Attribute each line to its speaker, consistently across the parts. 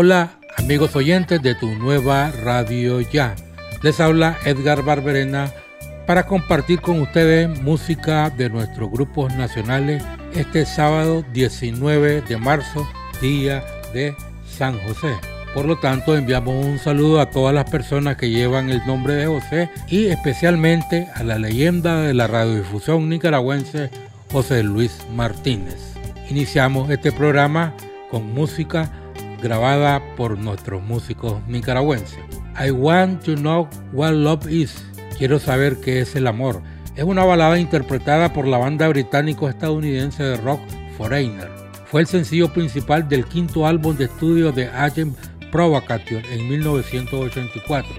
Speaker 1: Hola amigos oyentes de tu nueva radio ya. Les habla Edgar Barberena para compartir con ustedes música de nuestros grupos nacionales este sábado 19 de marzo, día de San José. Por lo tanto, enviamos un saludo a todas las personas que llevan el nombre de José y especialmente a la leyenda de la radiodifusión nicaragüense José Luis Martínez. Iniciamos este programa con música grabada por nuestros músicos nicaragüenses. I Want to Know What Love Is. Quiero saber qué es el amor. Es una balada interpretada por la banda británico-estadounidense de rock Foreigner. Fue el sencillo principal del quinto álbum de estudio de Agent Provocateur en 1984.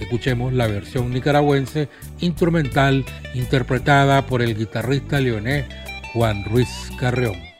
Speaker 1: Escuchemos la versión nicaragüense instrumental interpretada por el guitarrista leonés Juan Ruiz Carreón.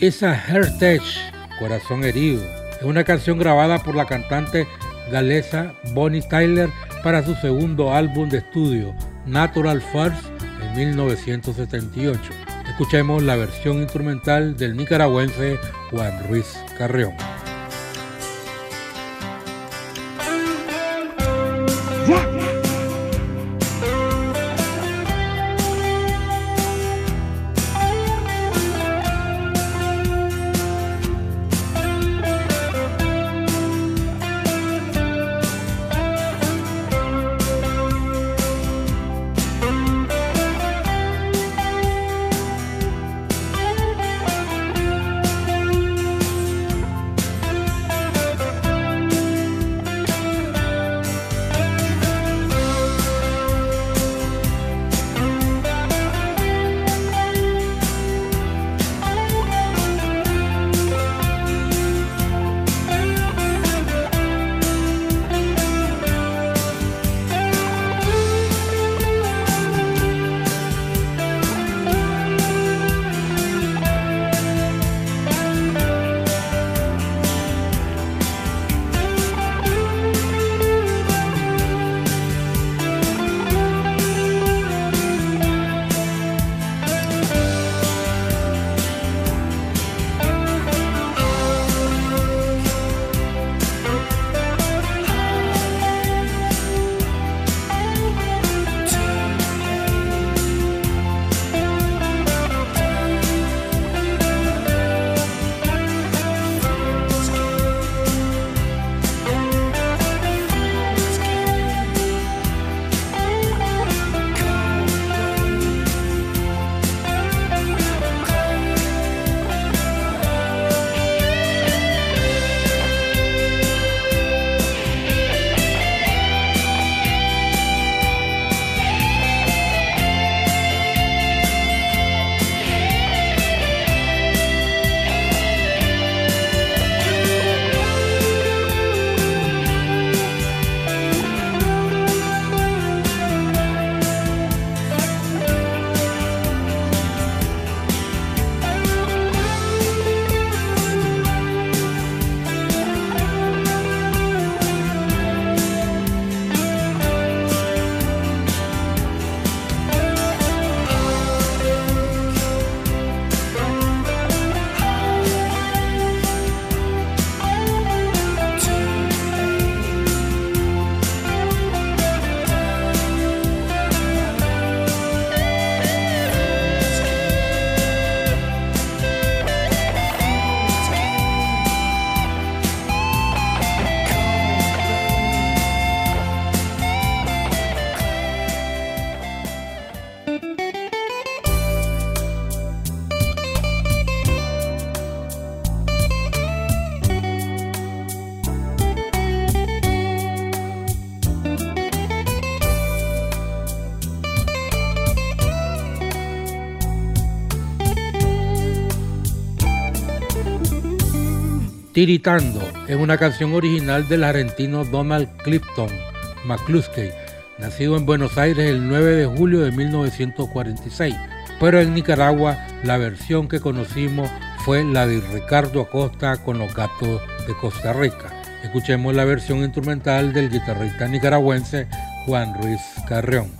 Speaker 1: Esa Heritage, Corazón Herido, es una canción grabada por la cantante galesa Bonnie Tyler para su segundo álbum de estudio, Natural First, en 1978. Escuchemos la versión instrumental del nicaragüense Juan Ruiz Carreón. Tiritando es una canción original del argentino Donald Clifton McCluskey, nacido en Buenos Aires el 9 de julio de 1946. Pero en Nicaragua la versión que conocimos fue la de Ricardo Acosta con los gatos de Costa Rica. Escuchemos la versión instrumental del guitarrista nicaragüense Juan Ruiz Carreón.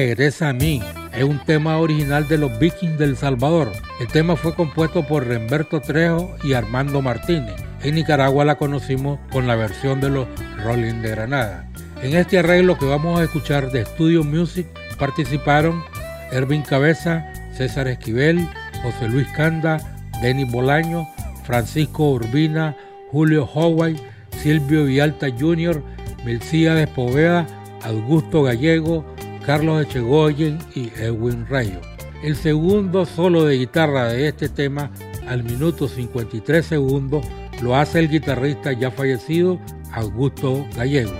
Speaker 1: Regresa a mí. Es un tema original de los Vikings del Salvador. El tema fue compuesto por Remberto Trejo y Armando Martínez. En Nicaragua la conocimos con la versión de los Rolling de Granada. En este arreglo que vamos a escuchar de Studio Music participaron Ervin Cabeza, César Esquivel, José Luis Canda, Denis Bolaño, Francisco Urbina, Julio Howay, Silvio Vialta Jr., Melcía de Poveda, Augusto Gallego, Carlos Echegoyen y Edwin Rayo. El segundo solo de guitarra de este tema, al minuto 53 segundos, lo hace el guitarrista ya fallecido Augusto Gallego.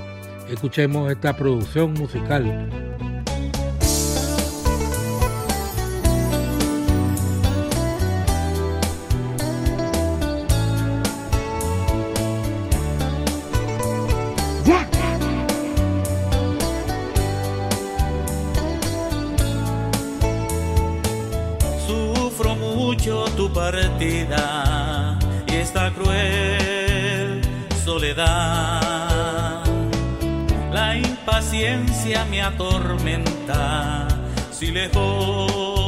Speaker 1: Escuchemos esta producción musical
Speaker 2: me atormenta si lejos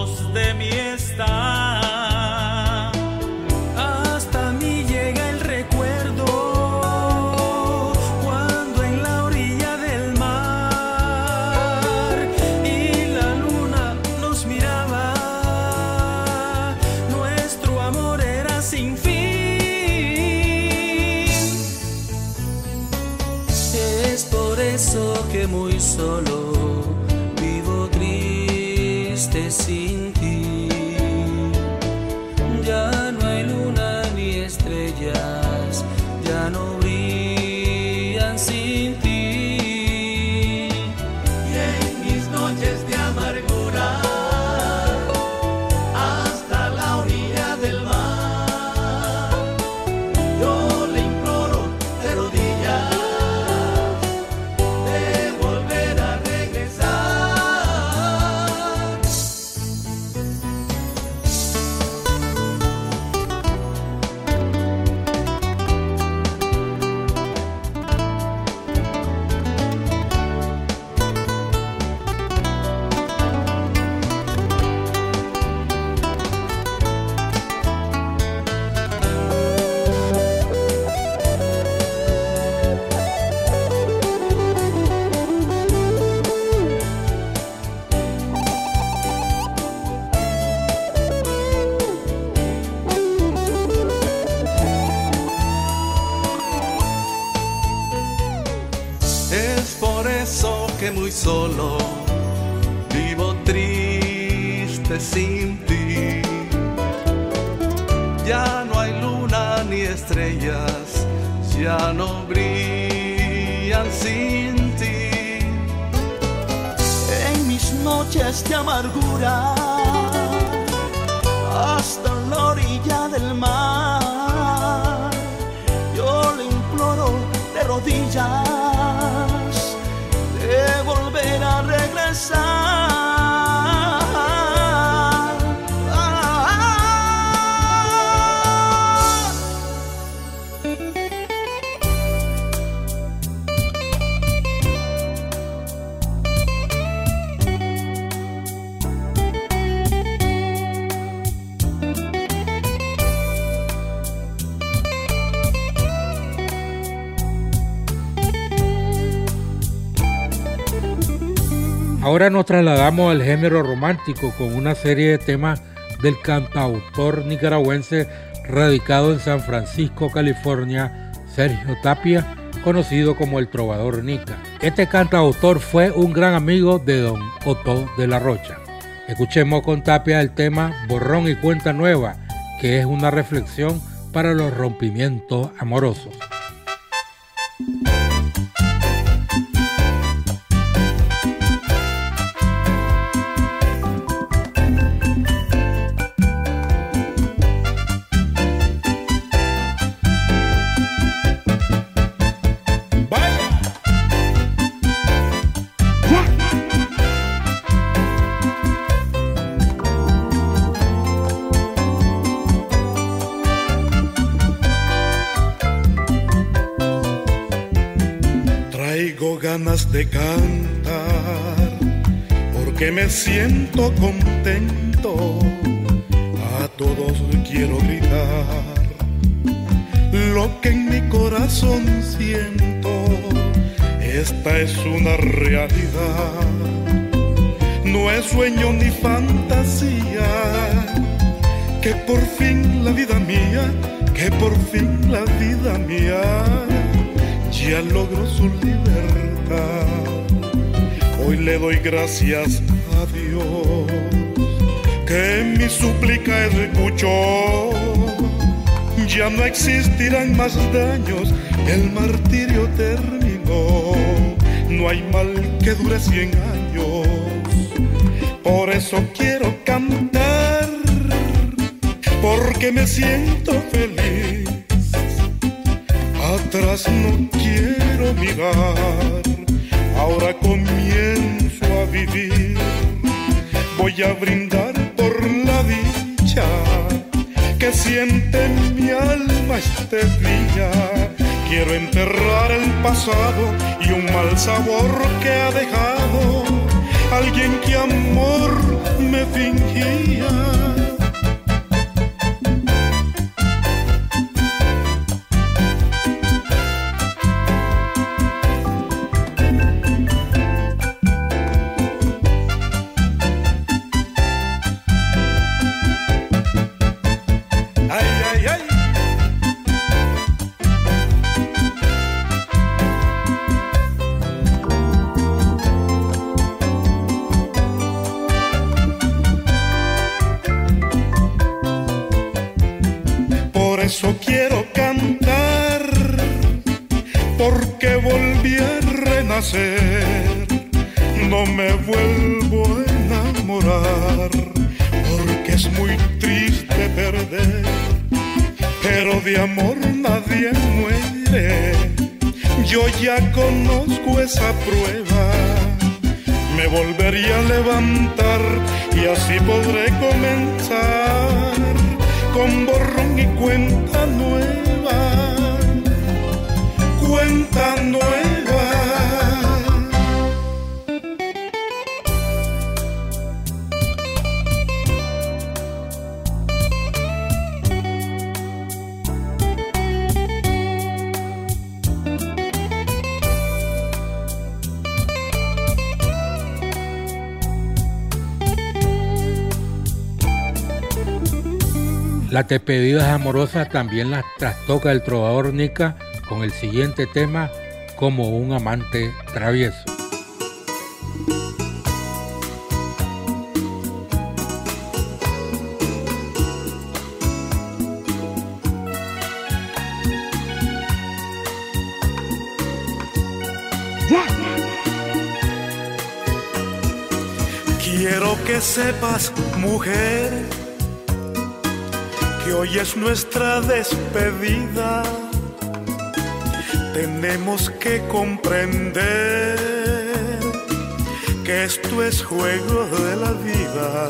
Speaker 1: Ahora nos trasladamos al género romántico con una serie de temas del cantautor nicaragüense radicado en San Francisco, California, Sergio Tapia, conocido como el Trovador Nica. Este cantautor fue un gran amigo de don Otto de la Rocha. Escuchemos con Tapia el tema Borrón y Cuenta Nueva, que es una reflexión para los rompimientos amorosos.
Speaker 3: de cantar, porque me siento contento, a todos quiero gritar lo que en mi corazón siento, esta es una realidad, no es sueño ni fantasía, que por fin la vida mía, que por fin la vida mía ya logró su libertad. Hoy le doy gracias a Dios que mi súplica escuchó. Ya no existirán más daños, el martirio terminó. No hay mal que dure cien años, por eso quiero cantar, porque me siento feliz. Atrás no quiero mirar ahora comienzo a vivir. Voy a brindar por la dicha que siente mi alma este día. Quiero enterrar el pasado y un mal sabor que ha dejado alguien que amor me fingía cruel.
Speaker 1: Las despedidas amorosas también las trastoca el trovador Nica con el siguiente tema como un amante travieso.
Speaker 3: Quiero que sepas, mujer hoy es nuestra despedida. Tenemos que comprender que esto es juego de la vida.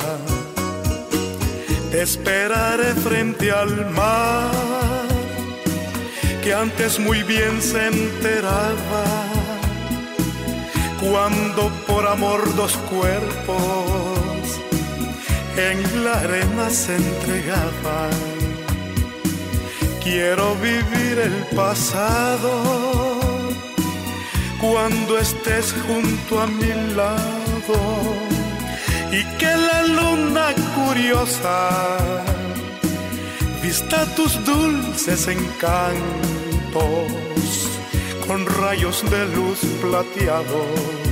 Speaker 3: Te esperaré frente al mar, que antes muy bien se enteraba cuando por amor dos cuerpos en la arena se entregaban. Quiero vivir el pasado. Cuando estés junto a mi lado y que la luna curiosa vista tus dulces encantos con rayos de luz plateados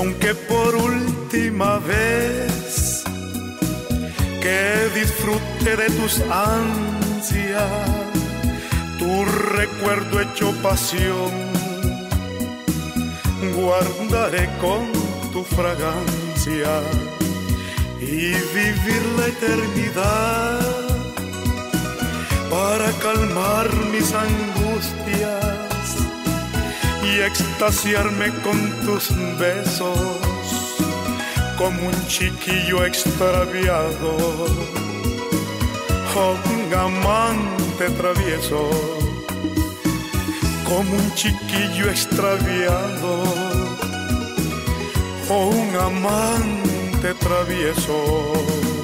Speaker 3: aunque por última vez que disfrute de tus ansias, tu recuerdo hecho pasión, guardaré con tu fragancia y vivir la eternidad para calmar mis angustias
Speaker 1: y extasiarme con tus besos como un chiquillo extraviado, oh, un amante travieso, como un chiquillo extraviado, oh, un amante travieso.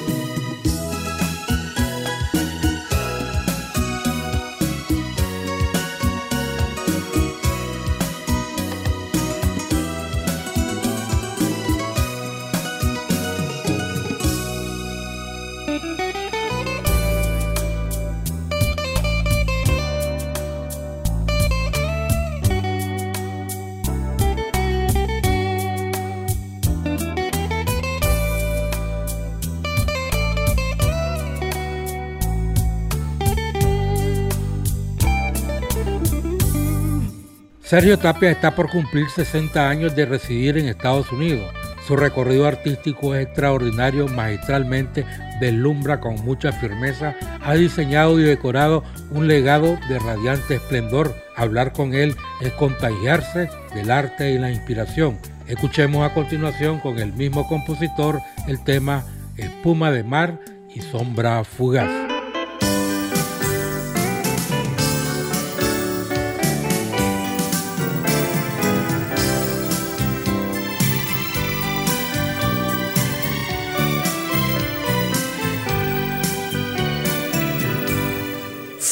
Speaker 3: Sergio Tapia está por cumplir 60 años de residir en Estados Unidos. Su recorrido artístico es extraordinario, magistralmente deslumbra con mucha firmeza, ha diseñado y decorado un legado de radiante esplendor. Hablar con él es contagiarse del arte y la inspiración. Escuchemos a continuación con el mismo compositor el tema Espuma de mar y sombra fugaz.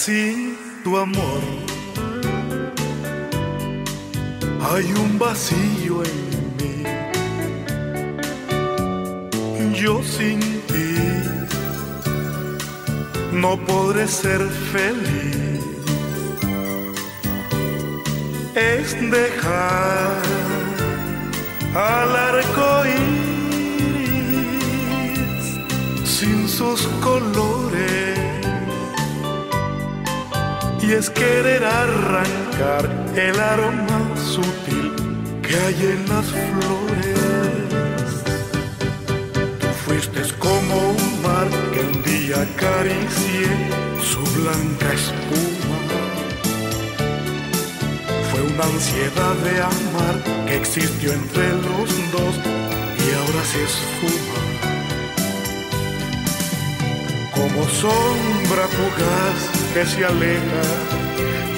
Speaker 3: Amor. Hay un vacío en mí. Yo sin ti no podré ser feliz. Es dejar al arco iris sin sus colores y es querer arrancar el aroma sutil que hay en las flores. Tú fuiste como un mar que un día acaricié su blanca espuma. Fue una ansiedad de amar que existió entre los dos y ahora se esfuma como sombra fugaz que se aleja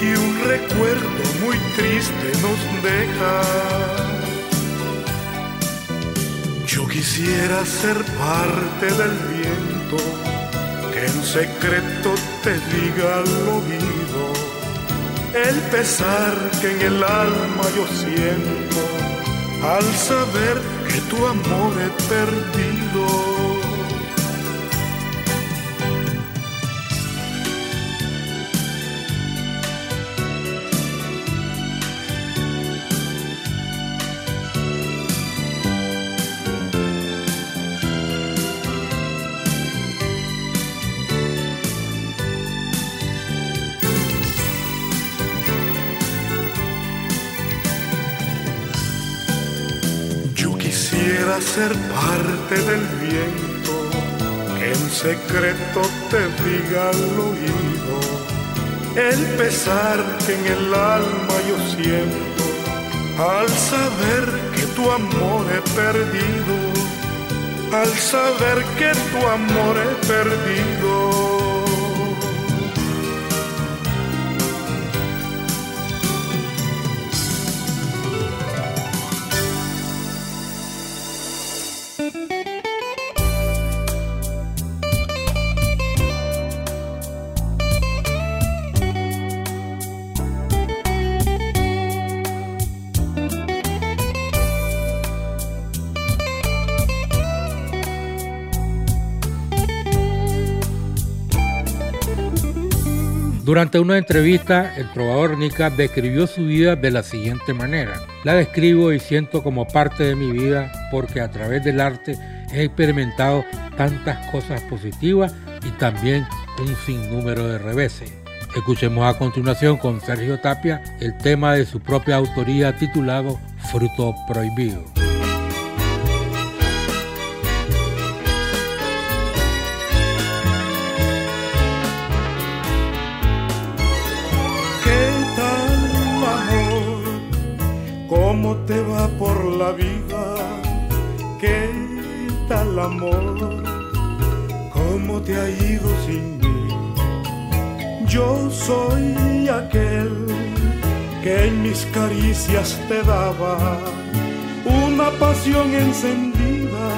Speaker 3: y un recuerdo muy triste nos deja. Yo quisiera ser parte del viento que en secreto te diga al oído el pesar que en el alma yo siento al saber que tu amor he perdido. Ser parte del viento que en secreto te diga al oído el pesar que en el alma yo siento al saber que tu amor he perdido, al saber que tu amor he perdido. Durante una entrevista, el trovador Nica describió su vida de la siguiente manera. La describo y siento como parte de mi vida porque a través del arte he experimentado tantas cosas positivas y también un sinnúmero de reveses. Escuchemos a continuación con Sergio Tapia el tema de su propia autoría titulado Fruto Prohibido. Te va por la vida, ¿qué tal amor? ¿Cómo te ha ido sin mí? Yo soy aquel que en mis caricias te daba una pasión encendida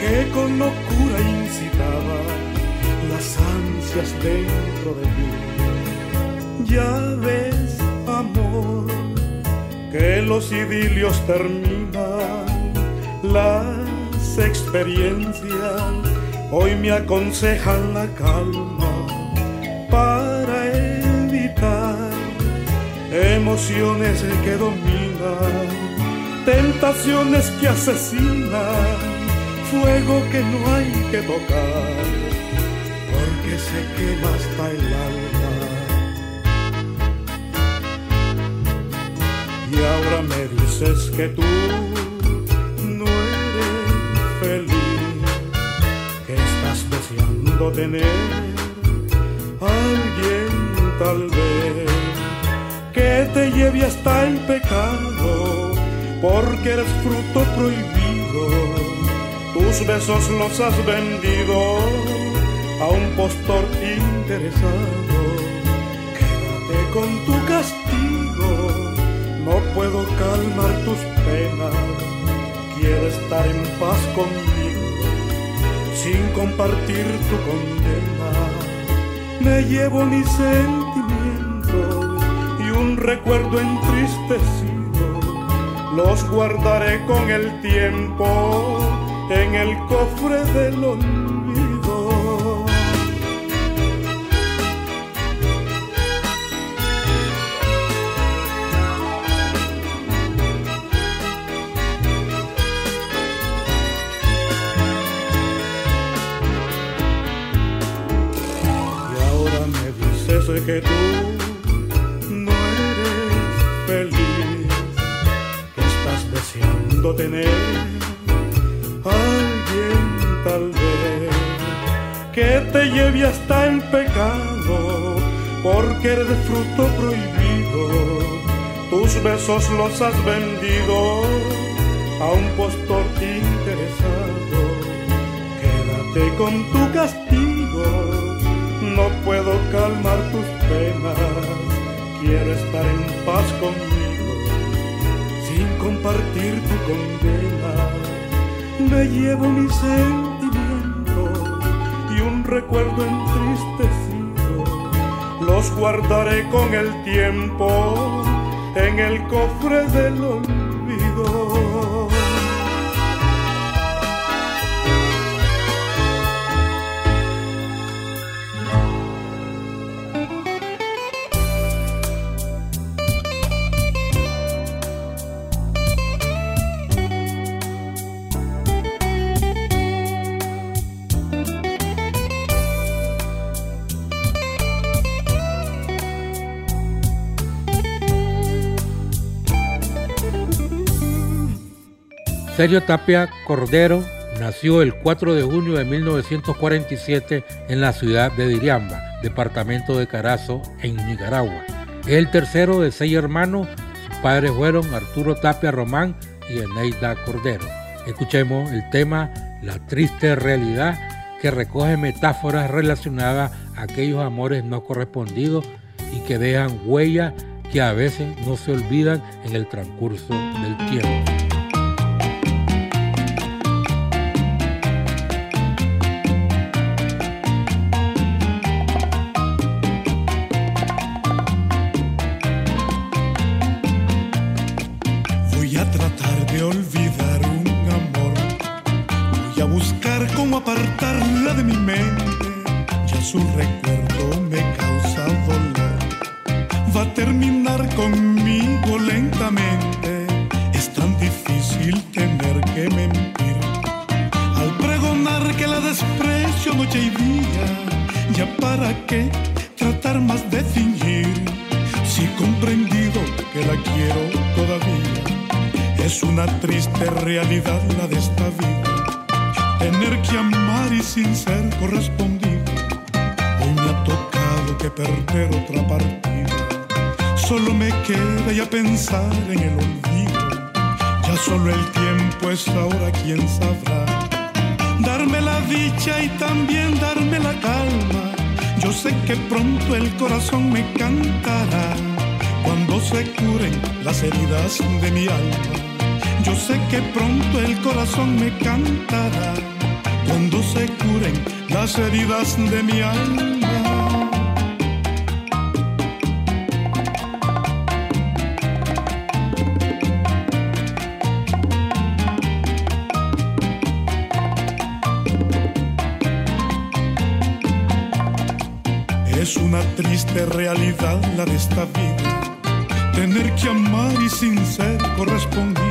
Speaker 3: que con locura incitaba las ansias dentro de mí. Ya ves, amor, que los idilios terminan, las experiencias hoy me aconsejan la calma para evitar emociones que dominan, tentaciones que asesinan, fuego que no hay que tocar, porque se quema hasta el alma. Y ahora me dices que tú no eres feliz, que estás deseando tener alguien tal vez que te lleve hasta el pecado, porque eres fruto prohibido. Tus besos los has vendido a un postor interesado. Quédate con tu castigo, no puedo calmar tus penas. Quiero estar en paz conmigo, sin compartir tu condena. Me llevo mis sentimientos y un recuerdo entristecido. Los guardaré con el tiempo en el cofre del olvido. Dices que tú no eres feliz, estás deseando tener alguien tal vez que te lleve hasta el pecado, porque eres fruto prohibido. Tus besos los has vendido a un postor interesado. Quédate con tu castigo, no puedo calmar tus penas. Quiero estar en paz conmigo, sin compartir tu condena. Me llevo mis sentimientos y un recuerdo entristecido. Los guardaré con el tiempo en el cofre del olvido.
Speaker 1: Sergio Tapia Cordero nació el 4 de junio de 1947 en la ciudad de Diriamba, departamento de Carazo, en Nicaragua. Es el tercero de seis hermanos. Sus padres fueron Arturo Tapia Román y Eneida Cordero. Escuchemos el tema La triste realidad que recoge metáforas relacionadas a aquellos amores no correspondidos y que dejan huellas que a veces no se olvidan en el transcurso del tiempo.
Speaker 3: Sin ser correspondido. Hoy me ha tocado que perder otra partida. Solo me queda ya pensar en el olvido. Ya solo el tiempo es ahora quien sabrá darme la dicha y también darme la calma. Yo sé que pronto el corazón me cantará cuando se curen las heridas de mi alma. Yo sé que pronto el corazón me cantará cuando se curen las heridas de mi alma. Es una triste realidad la de esta vida, tener que amar y sin ser correspondido.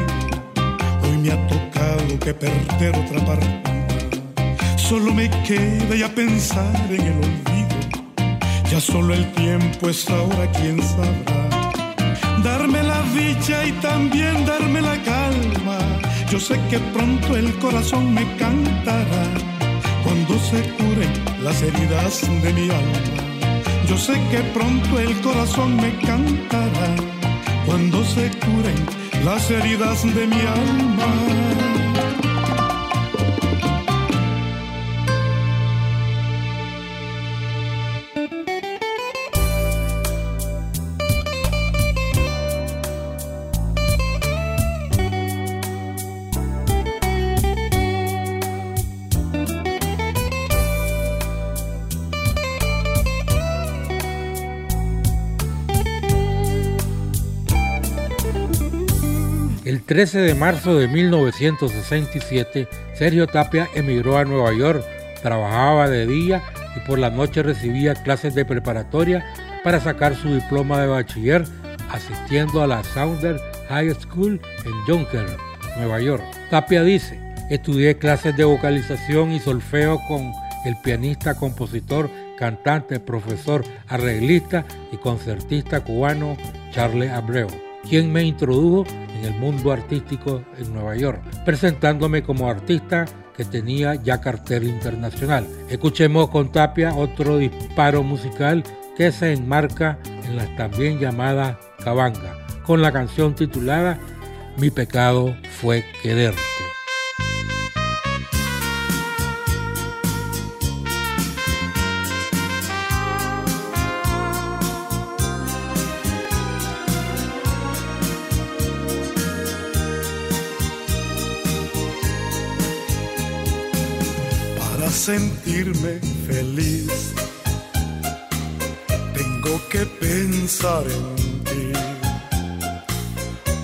Speaker 3: Hoy me ha tocado que perder otra partida. Solo me queda ya pensar en el olvido. Ya solo el tiempo es ahora quien sabrá. Darme la dicha y también darme la calma. Yo sé que pronto el corazón me cantará cuando se curen las heridas de mi alma. Yo sé que pronto el corazón me cantará cuando se curen las heridas de mi alma.
Speaker 1: 13 de marzo de 1967, Sergio Tapia emigró a Nueva York, trabajaba de día y por la noche recibía clases de preparatoria para sacar su diploma de bachiller asistiendo a la Southern High School en Yonkers, Nueva York. Tapia dice, estudié clases de vocalización y solfeo con el pianista, compositor, cantante, profesor, arreglista y concertista cubano Charles Abreu, quien me introdujo en el mundo artístico en Nueva York, presentándome como artista que tenía ya cartel internacional. Escuchemos con Tapia otro disparo musical que se enmarca en las también llamadas Cabanga, con la canción titulada Mi pecado fue quererte.
Speaker 3: Sentirme feliz, tengo que pensar en ti.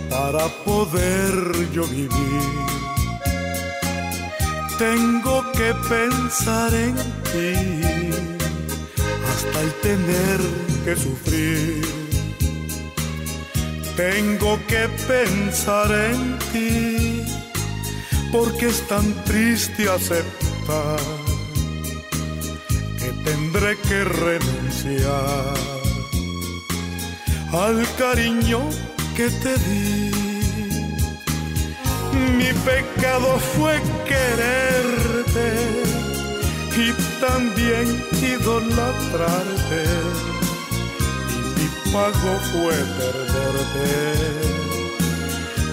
Speaker 3: Para poder yo vivir, tengo que pensar en ti. Hasta el tener que sufrir, tengo que pensar en ti. Porque es tan triste aceptar tendré que renunciar al cariño que te di. Mi pecado fue quererte y también idolatrarte. Y mi pago fue perderte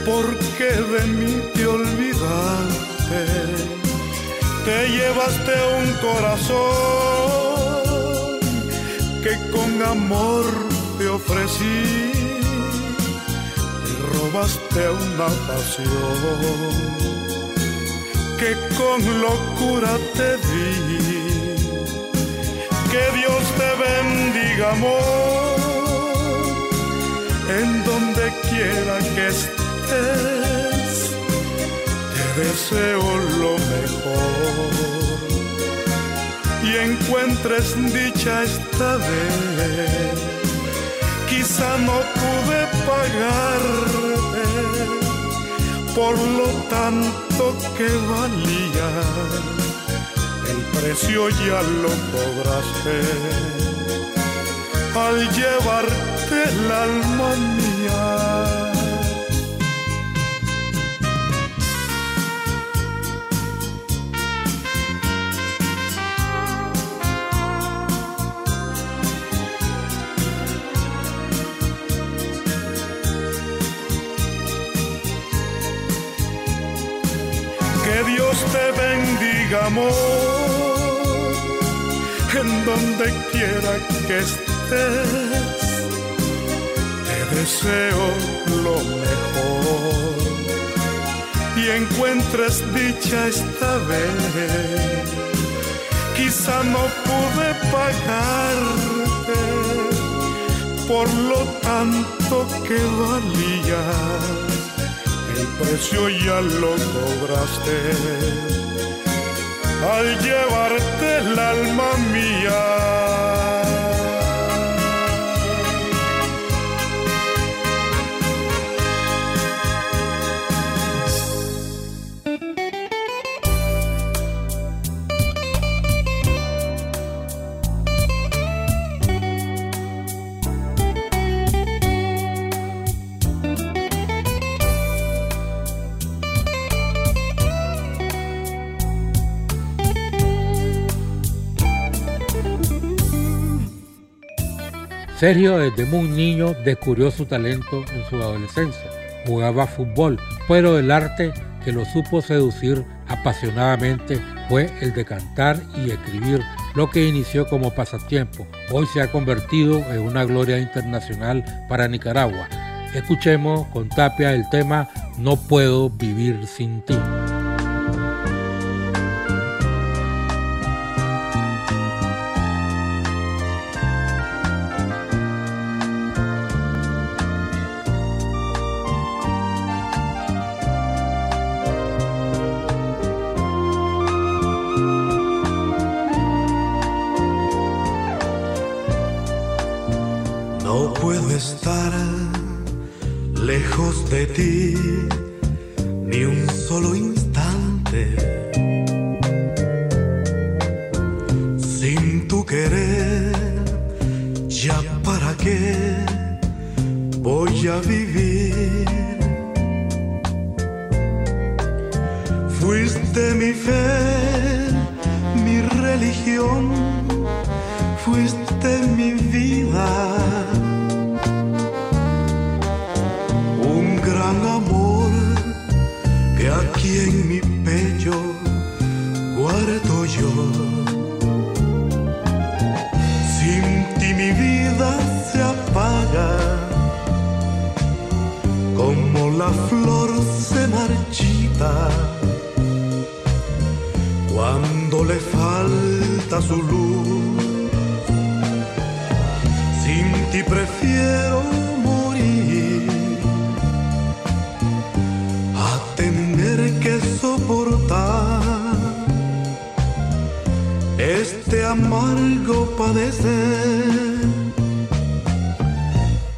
Speaker 3: porque de mí te olvidaste. Te llevaste un corazón que con amor te ofrecí. Te robaste una pasión que con locura te di. Que Dios te bendiga, amor, en donde quiera que estés te deseo lo mejor y encuentres dicha esta vez. Quizá no pude pagarte por lo tanto que valía. El precio ya lo cobraste al llevarte el alma mía.
Speaker 4: Amor, en donde quiera que estés. Te deseo lo mejor y encuentres dicha esta vez. Quizá no pude pagarte por lo tanto que valías el precio ya lo cobraste al llevarte el alma mía.
Speaker 1: Sergio desde muy niño descubrió su talento en su adolescencia. Jugaba fútbol, pero el arte que lo supo seducir apasionadamente fue el de cantar y escribir, lo que inició como pasatiempo. Hoy se ha convertido en una gloria internacional para Nicaragua. Escuchemos con Tapia el tema No puedo vivir sin ti.
Speaker 3: Amargo padecer.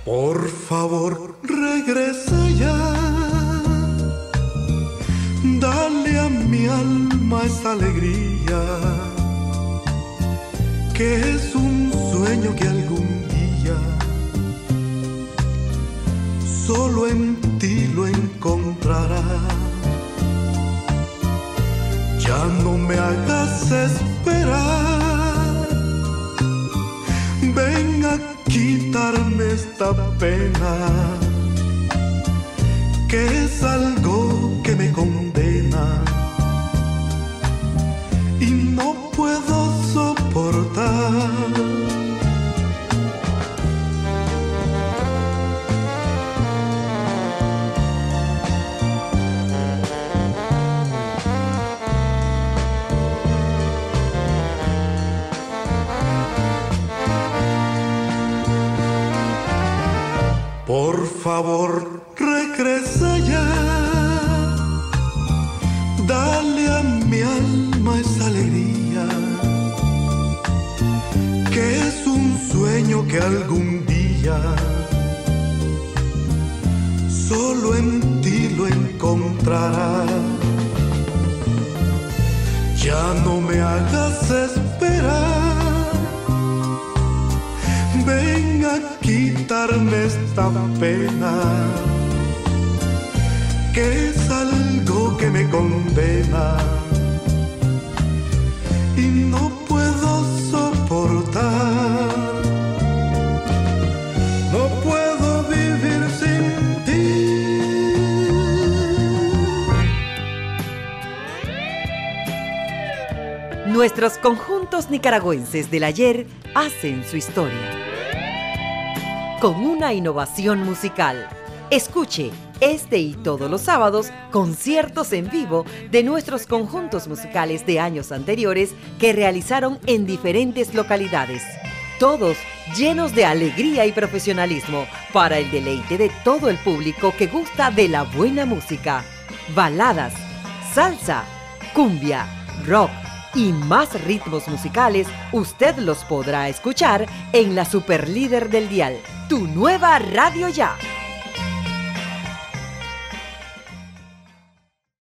Speaker 3: Por favor, regresa ya. Dale a mi alma esa alegría, que es un sueño que algún día solo en ti lo encontrará ya no me hagas esperar. Ven a quitarme esta pena, que es algo que me condena. Y no puedo favor, regresa ya. Dale a mi alma esa alegría, que es un sueño que algún día solo en ti lo encontrará. Ya no me hagas esperar a quitarme esta pena, que es algo que me condena y no puedo soportar.
Speaker 5: Nuestros conjuntos nicaragüenses del ayer hacen su historia. Con una innovación musical. Escuche este y todos los sábados conciertos en vivo de nuestros conjuntos musicales de años anteriores que realizaron en diferentes localidades. Todos llenos de alegría y profesionalismo para el deleite de todo el público que gusta de la buena música. Baladas, salsa, cumbia, rock y más ritmos musicales, usted los podrá escuchar en la Superlíder del Dial, tu nueva radio ya.